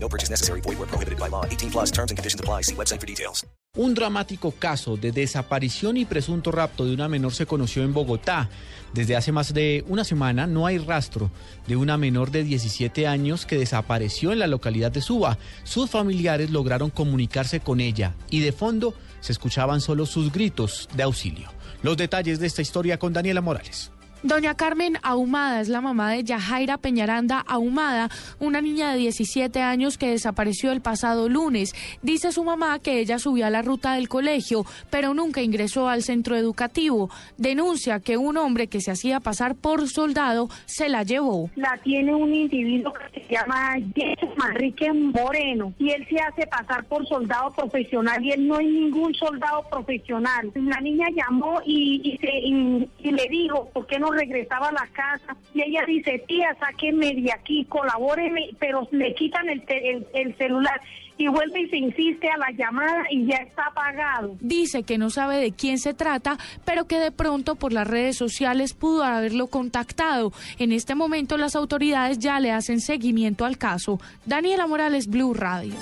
No purchase necessary. Void where prohibited by law. 18 plus and conditions apply. See website for details. Un dramático caso de desaparición y presunto rapto de una menor se conoció en Bogotá. Desde hace más de una semana no hay rastro de una menor de 17 años que desapareció en la localidad de Suba. Sus familiares lograron comunicarse con ella y de fondo se escuchaban solo sus gritos de auxilio. Los detalles de esta historia con Daniela Morales. Doña Carmen Ahumada es la mamá de Yajaira Peñaranda Ahumada, una niña de 17 años que desapareció el pasado lunes. Dice su mamá que ella subió a la ruta del colegio, pero nunca ingresó al centro educativo. Denuncia que un hombre que se hacía pasar por soldado se la llevó. La tiene un individuo que se llama Jason Manrique Moreno y él se hace pasar por soldado profesional y él no es ningún soldado profesional. La niña llamó y, se, y, y le dijo, ¿por qué no regresaba a la casa y ella dice, tía, sáquenme de aquí, colabóreme, pero le quitan el, el, el, celular y vuelve y se insiste a la llamada y ya está apagado. Dice que no sabe de quién se trata, pero que de pronto por las redes sociales pudo haberlo contactado. En este momento las autoridades ya le hacen seguimiento al caso. Daniela Morales, Blue Radio.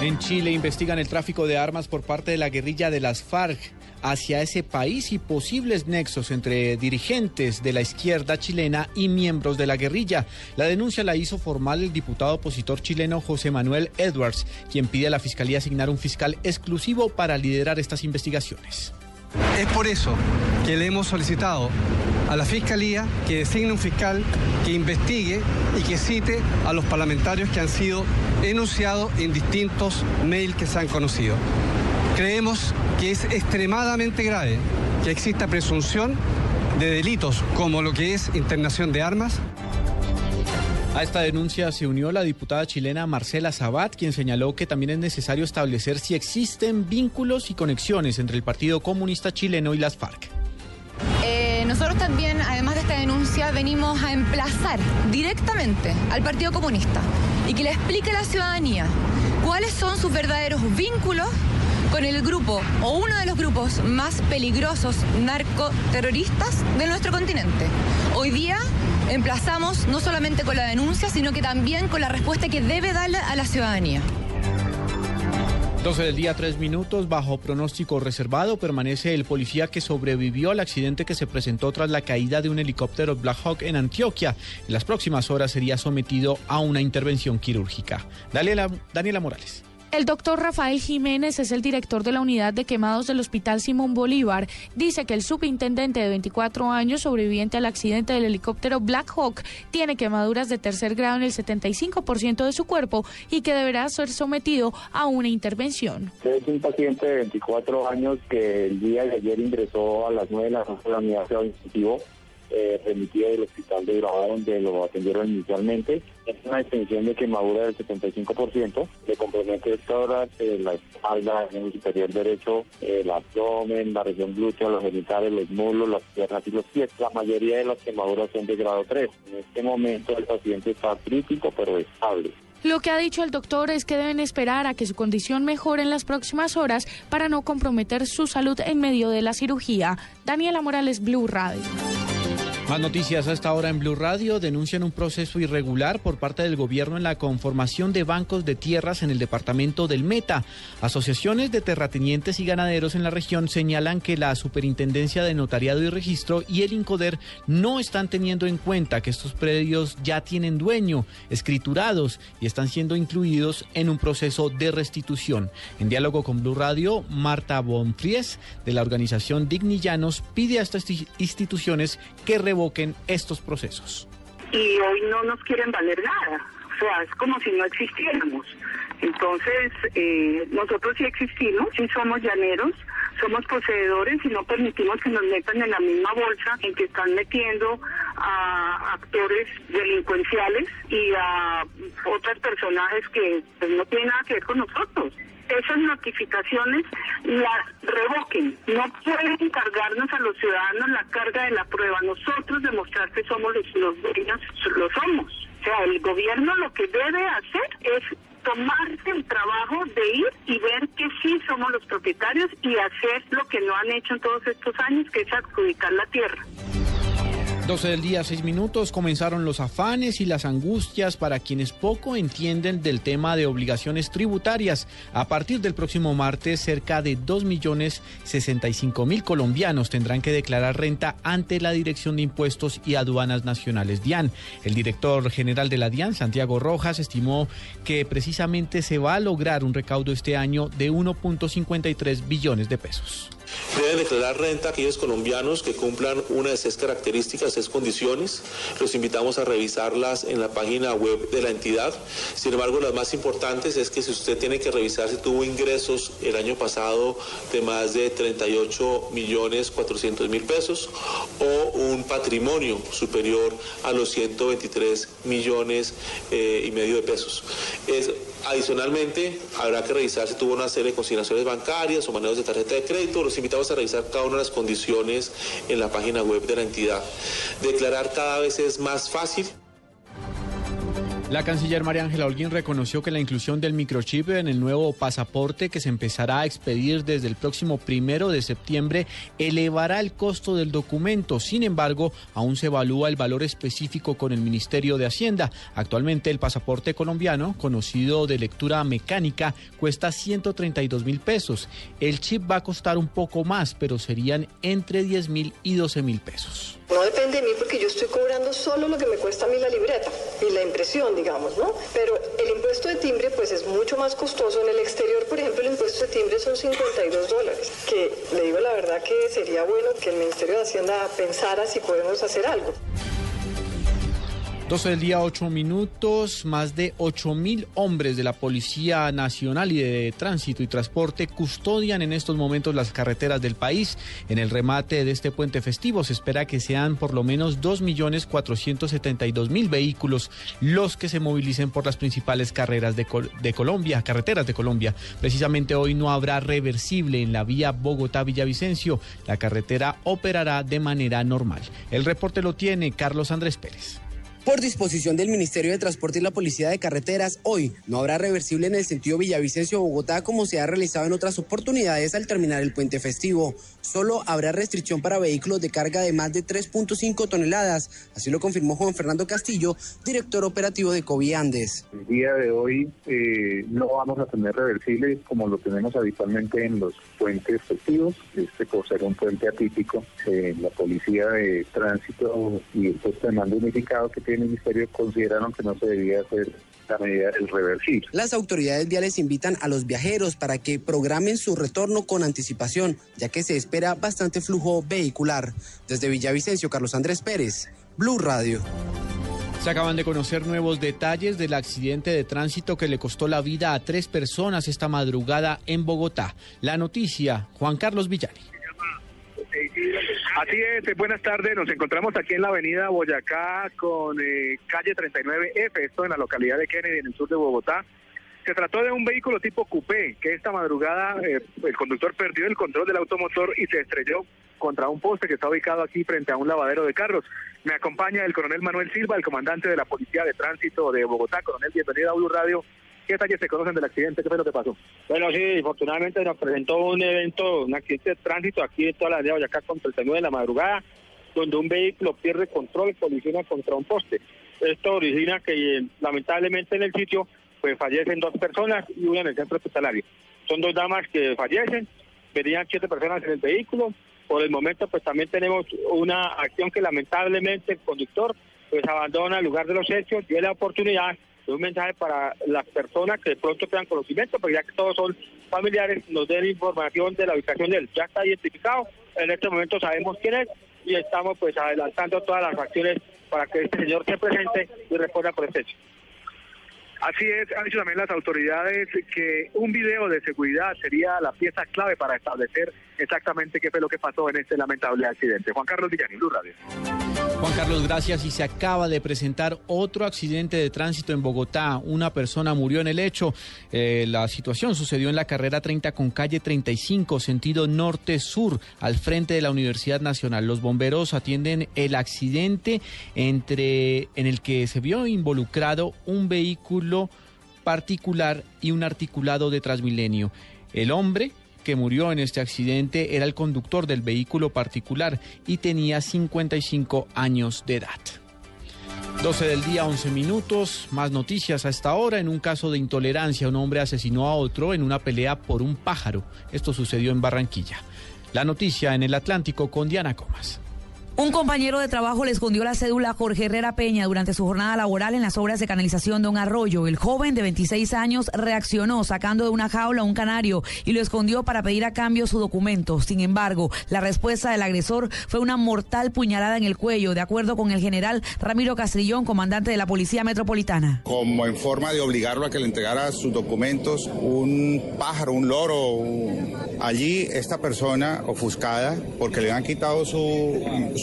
En Chile investigan el tráfico de armas por parte de la guerrilla de las FARC hacia ese país y posibles nexos entre dirigentes de la izquierda chilena y miembros de la guerrilla. La denuncia la hizo formal el diputado opositor chileno José Manuel Edwards, quien pide a la Fiscalía asignar un fiscal exclusivo para liderar estas investigaciones. Es por eso que le hemos solicitado a la Fiscalía que designe un fiscal que investigue y que cite a los parlamentarios que han sido enunciados en distintos mails que se han conocido. Creemos que es extremadamente grave que exista presunción de delitos como lo que es internación de armas. A esta denuncia se unió la diputada chilena Marcela Sabat, quien señaló que también es necesario establecer si existen vínculos y conexiones entre el Partido Comunista Chileno y las FARC. Eh, nosotros también, además de esta denuncia, venimos a emplazar directamente al Partido Comunista y que le explique a la ciudadanía cuáles son sus verdaderos vínculos con el grupo o uno de los grupos más peligrosos narcoterroristas de nuestro continente. Hoy día emplazamos no solamente con la denuncia, sino que también con la respuesta que debe darle a la ciudadanía. 12 del día, 3 minutos. Bajo pronóstico reservado permanece el policía que sobrevivió al accidente que se presentó tras la caída de un helicóptero Black Hawk en Antioquia. En las próximas horas sería sometido a una intervención quirúrgica. Daniela, Daniela Morales. El doctor Rafael Jiménez es el director de la unidad de quemados del Hospital Simón Bolívar. Dice que el subintendente de 24 años, sobreviviente al accidente del helicóptero Black Hawk, tiene quemaduras de tercer grado en el 75% de su cuerpo y que deberá ser sometido a una intervención. Es un paciente de 24 años que el día de ayer ingresó a las 9 de la noche a la unidad de eh, remitido del hospital de Urabá donde lo atendieron inicialmente. Es una extensión de quemadura del 75%, le compromete tórax, eh, la espalda, el superior derecho, el abdomen, la región glútea, los genitales, los muslos, las piernas y los pies. La mayoría de las quemaduras son de grado 3. En este momento el paciente está crítico pero estable. Lo que ha dicho el doctor es que deben esperar a que su condición mejore en las próximas horas para no comprometer su salud en medio de la cirugía. Daniela Morales, Blue Radio. Más noticias a esta hora en Blue Radio. Denuncian un proceso irregular por parte del gobierno en la conformación de bancos de tierras en el departamento del Meta. Asociaciones de terratenientes y ganaderos en la región señalan que la Superintendencia de Notariado y Registro y el INCODER no están teniendo en cuenta que estos predios ya tienen dueño, escriturados y están siendo incluidos en un proceso de restitución. En diálogo con Blue Radio, Marta Bonfries de la organización Dignillanos pide a estas instituciones que revoquen estos procesos. Y hoy no nos quieren valer nada, o sea, es como si no existiéramos. Entonces, eh, nosotros sí existimos, sí somos llaneros, somos poseedores y no permitimos que nos metan en la misma bolsa en que están metiendo a actores delincuenciales y a otros personajes que pues, no tienen nada que ver con nosotros. Esas notificaciones las revoquen. No pueden encargarnos a los ciudadanos la carga de la prueba. Nosotros demostrar que somos los dueños, lo somos. O sea, el gobierno lo que debe hacer es tomarse el trabajo de ir y ver que sí somos los propietarios y hacer lo que no han hecho en todos estos años, que es adjudicar la tierra. 12 del día, 6 minutos, comenzaron los afanes y las angustias para quienes poco entienden del tema de obligaciones tributarias. A partir del próximo martes, cerca de 2 millones 65 mil colombianos tendrán que declarar renta ante la Dirección de Impuestos y Aduanas Nacionales, DIAN. El director general de la DIAN, Santiago Rojas, estimó que precisamente se va a lograr un recaudo este año de 1.53 billones de pesos. Deben declarar renta aquellos colombianos que cumplan una de esas características, esas condiciones. Los invitamos a revisarlas en la página web de la entidad. Sin embargo, las más importantes es que si usted tiene que revisar si tuvo ingresos el año pasado de más de 38 millones 400 mil pesos o un patrimonio superior a los 123 millones eh, y medio de pesos. Es, adicionalmente, habrá que revisar si tuvo una serie de consignaciones bancarias o manejos de tarjeta de crédito. Los invitamos a revisar cada una de las condiciones en la página web de la entidad. Declarar cada vez es más fácil. La canciller María Ángela Holguín reconoció que la inclusión del microchip en el nuevo pasaporte que se empezará a expedir desde el próximo primero de septiembre elevará el costo del documento. Sin embargo, aún se evalúa el valor específico con el Ministerio de Hacienda. Actualmente el pasaporte colombiano, conocido de lectura mecánica, cuesta 132 mil pesos. El chip va a costar un poco más, pero serían entre 10 mil y 12 mil pesos. No depende de mí porque yo estoy cobrando solo lo que me cuesta a mí la libreta y la impresión, digamos, ¿no? Pero el impuesto de timbre pues es mucho más costoso. En el exterior, por ejemplo, el impuesto de timbre son 52 dólares, que le digo la verdad que sería bueno que el Ministerio de Hacienda pensara si podemos hacer algo. 12 del día, 8 minutos. Más de 8 mil hombres de la Policía Nacional y de Tránsito y Transporte custodian en estos momentos las carreteras del país. En el remate de este puente festivo se espera que sean por lo menos 2 millones 472 mil vehículos los que se movilicen por las principales carreras de, de Colombia, carreteras de Colombia. Precisamente hoy no habrá reversible en la vía Bogotá-Villavicencio. La carretera operará de manera normal. El reporte lo tiene Carlos Andrés Pérez. Por disposición del Ministerio de Transporte y la Policía de Carreteras, hoy no habrá reversible en el sentido Villavicencio-Bogotá como se ha realizado en otras oportunidades al terminar el puente festivo. Solo habrá restricción para vehículos de carga de más de 3.5 toneladas. Así lo confirmó Juan Fernando Castillo, director operativo de Coviandes. El día de hoy eh, no vamos a tener reversible como lo tenemos habitualmente en los puentes festivos. Este por ser un puente atípico, eh, la Policía de Tránsito y el puesto de mando unificado que tiene el Ministerio consideraron que no se debía hacer la medida del reversible. Las autoridades viales invitan a los viajeros para que programen su retorno con anticipación, ya que se espera bastante flujo vehicular. Desde Villavicencio, Carlos Andrés Pérez, Blue Radio. Se acaban de conocer nuevos detalles del accidente de tránsito que le costó la vida a tres personas esta madrugada en Bogotá. La noticia, Juan Carlos Villani. Así es, buenas tardes. Nos encontramos aquí en la avenida Boyacá con eh, calle 39F, esto en la localidad de Kennedy, en el sur de Bogotá. Se trató de un vehículo tipo coupé que esta madrugada eh, el conductor perdió el control del automotor y se estrelló contra un poste que está ubicado aquí frente a un lavadero de carros. Me acompaña el coronel Manuel Silva, el comandante de la Policía de Tránsito de Bogotá. Coronel, bienvenido a Blue Radio. ¿Qué detalles se conocen del accidente? ¿Qué fue lo que pasó? Bueno, sí, afortunadamente nos presentó un evento, un accidente de tránsito aquí en toda la de Boyacá con 39 de la madrugada, donde un vehículo pierde control y colisiona contra un poste. Esto origina que eh, lamentablemente en el sitio pues fallecen dos personas y una en el centro hospitalario. Son dos damas que fallecen, venían siete personas en el vehículo. Por el momento pues también tenemos una acción que lamentablemente el conductor pues abandona el lugar de los hechos, dio la oportunidad un mensaje para las personas que de pronto tengan conocimiento, porque ya que todos son familiares, nos den información de la ubicación de él. Ya está identificado, en este momento sabemos quién es y estamos pues adelantando todas las acciones para que este señor se presente y responda por este hecho. Así es, han dicho también las autoridades que un video de seguridad sería la pieza clave para establecer exactamente qué fue lo que pasó en este lamentable accidente. Juan Carlos Villani, Blue Radio. Juan Carlos, gracias. Y se acaba de presentar otro accidente de tránsito en Bogotá. Una persona murió en el hecho. Eh, la situación sucedió en la carrera 30 con calle 35, sentido norte-sur, al frente de la Universidad Nacional. Los bomberos atienden el accidente entre, en el que se vio involucrado un vehículo particular y un articulado de Transmilenio. El hombre que murió en este accidente era el conductor del vehículo particular y tenía 55 años de edad. 12 del día, 11 minutos. Más noticias a esta hora. En un caso de intolerancia, un hombre asesinó a otro en una pelea por un pájaro. Esto sucedió en Barranquilla. La noticia en el Atlántico con Diana Comas. Un compañero de trabajo le escondió la cédula a Jorge Herrera Peña durante su jornada laboral en las obras de canalización de un arroyo. El joven de 26 años reaccionó sacando de una jaula un canario y lo escondió para pedir a cambio su documento. Sin embargo, la respuesta del agresor fue una mortal puñalada en el cuello, de acuerdo con el general Ramiro Castrillón, comandante de la Policía Metropolitana. Como en forma de obligarlo a que le entregara sus documentos, un pájaro, un loro, allí esta persona ofuscada, porque le han quitado su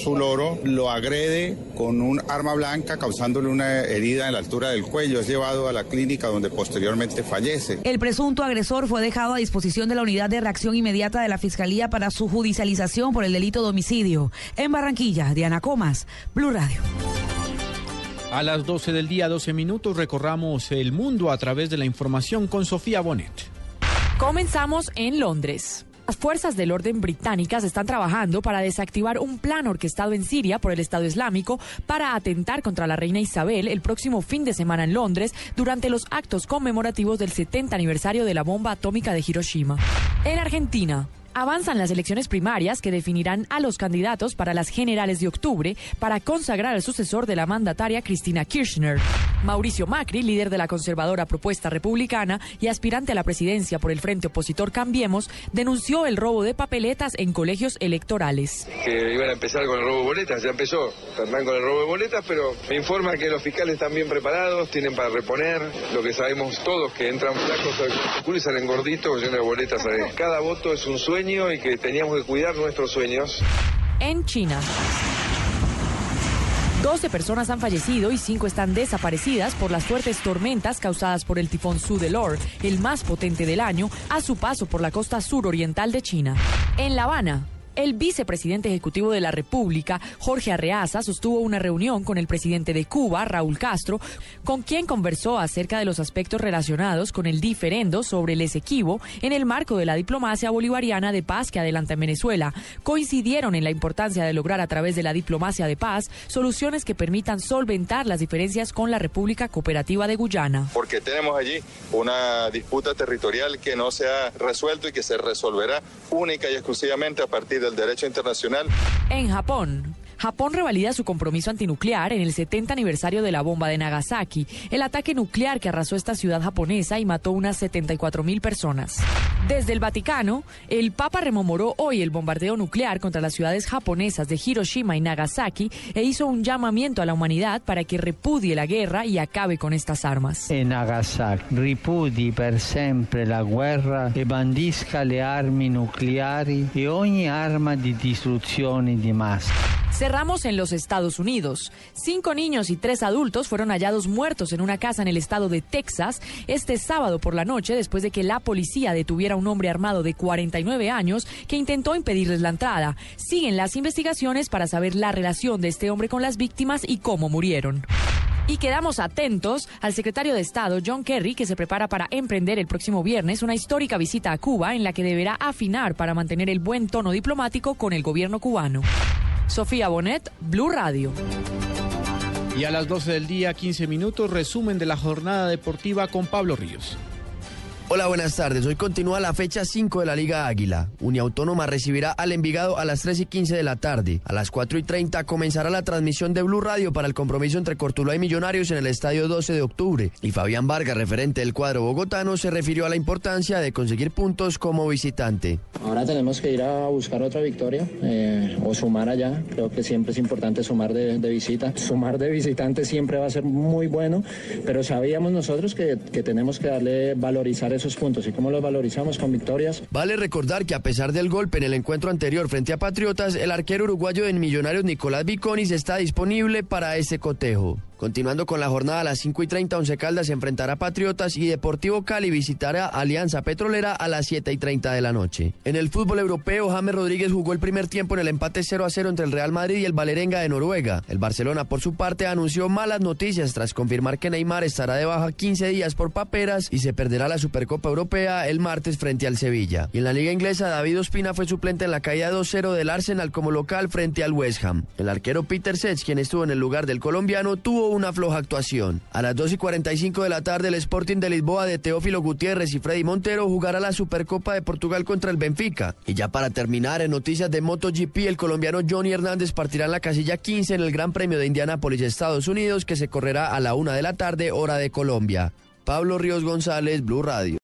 su loro, lo agrede con un arma blanca causándole una herida en la altura del cuello. Es llevado a la clínica donde posteriormente fallece. El presunto agresor fue dejado a disposición de la unidad de reacción inmediata de la Fiscalía para su judicialización por el delito de homicidio. En Barranquilla, Diana Comas, Blue Radio. A las 12 del día, 12 minutos, recorramos el mundo a través de la información con Sofía Bonet. Comenzamos en Londres. Las fuerzas del orden británicas están trabajando para desactivar un plan orquestado en Siria por el Estado Islámico para atentar contra la reina Isabel el próximo fin de semana en Londres durante los actos conmemorativos del 70 aniversario de la bomba atómica de Hiroshima. En Argentina, Avanzan las elecciones primarias que definirán a los candidatos para las generales de octubre para consagrar al sucesor de la mandataria Cristina Kirchner. Mauricio Macri, líder de la conservadora propuesta republicana y aspirante a la presidencia por el frente opositor Cambiemos, denunció el robo de papeletas en colegios electorales. Que iban a empezar con el robo de boletas, ya empezó, están con el robo de boletas, pero me informa que los fiscales están bien preparados, tienen para reponer, lo que sabemos todos, que entran flacos y salen gorditos llenos de boletas. Cada voto es un sueño y que teníamos que cuidar nuestros sueños. En China. 12 personas han fallecido y 5 están desaparecidas por las fuertes tormentas causadas por el tifón Sudelor, el más potente del año, a su paso por la costa suroriental de China. En La Habana, el vicepresidente ejecutivo de la República, Jorge Arreaza, sostuvo una reunión con el presidente de Cuba, Raúl Castro, con quien conversó acerca de los aspectos relacionados con el diferendo sobre el Esequibo en el marco de la diplomacia bolivariana de paz que adelanta en Venezuela. Coincidieron en la importancia de lograr a través de la diplomacia de paz soluciones que permitan solventar las diferencias con la República Cooperativa de Guyana. Porque tenemos allí una disputa territorial que no se ha resuelto y que se resolverá única y exclusivamente a partir de derecho internacional. En Japón, Japón revalida su compromiso antinuclear en el 70 aniversario de la bomba de Nagasaki, el ataque nuclear que arrasó esta ciudad japonesa y mató unas 74 mil personas. Desde el Vaticano, el Papa rememoró hoy el bombardeo nuclear contra las ciudades japonesas de Hiroshima y Nagasaki e hizo un llamamiento a la humanidad para que repudie la guerra y acabe con estas armas. En Nagasaki, ripudi per sempre la guerra e bandisca le armi nucleari e ogni arma di distruzione di massa. Cerramos en los Estados Unidos. Cinco niños y tres adultos fueron hallados muertos en una casa en el estado de Texas este sábado por la noche después de que la policía detuviera a un hombre armado de 49 años que intentó impedirles la entrada. Siguen las investigaciones para saber la relación de este hombre con las víctimas y cómo murieron. Y quedamos atentos al secretario de Estado, John Kerry, que se prepara para emprender el próximo viernes una histórica visita a Cuba en la que deberá afinar para mantener el buen tono diplomático con el gobierno cubano. Sofía Bonet, Blue Radio. Y a las 12 del día, 15 minutos, resumen de la jornada deportiva con Pablo Ríos. Hola, buenas tardes. Hoy continúa la fecha 5 de la Liga Águila. Uniautónoma recibirá al Envigado a las 3 y 15 de la tarde. A las 4 y 30 comenzará la transmisión de Blue Radio para el compromiso entre Cortuluá y Millonarios en el estadio 12 de octubre. Y Fabián Vargas, referente del cuadro bogotano, se refirió a la importancia de conseguir puntos como visitante. Ahora tenemos que ir a buscar otra victoria eh, o sumar allá. Creo que siempre es importante sumar de, visita. Sumar de visitante siempre va a ser muy bueno, pero sabíamos nosotros que, que tenemos que darle, valorizar esos puntos. ¿Y cómo los valorizamos con victorias? Vale recordar que a pesar del golpe en el encuentro anterior frente a Patriotas, el arquero uruguayo de Millonarios Nicolás Viconis está disponible para ese cotejo. Continuando con la jornada a las 5 y 30, Once Caldas se enfrentará a Patriotas y Deportivo Cali visitará Alianza Petrolera a las 7 y 30 de la noche. En el fútbol europeo, James Rodríguez jugó el primer tiempo en el empate 0 a 0 entre el Real Madrid y el Valerenga de Noruega. El Barcelona, por su parte, anunció malas noticias tras confirmar que Neymar estará de baja 15 días por paperas y se perderá la Supercopa Europea el martes frente al Sevilla. Y en la Liga Inglesa, David Ospina fue suplente en la caída 2-0 del Arsenal como local frente al West Ham. El arquero Peter Sech, quien estuvo en el lugar del colombiano, tuvo una floja actuación. A las 2 y 45 de la tarde, el Sporting de Lisboa de Teófilo Gutiérrez y Freddy Montero jugará la Supercopa de Portugal contra el Benfica. Y ya para terminar, en noticias de MotoGP, el colombiano Johnny Hernández partirá en la casilla 15 en el Gran Premio de Indianápolis, Estados Unidos, que se correrá a la una de la tarde, hora de Colombia. Pablo Ríos González, Blue Radio.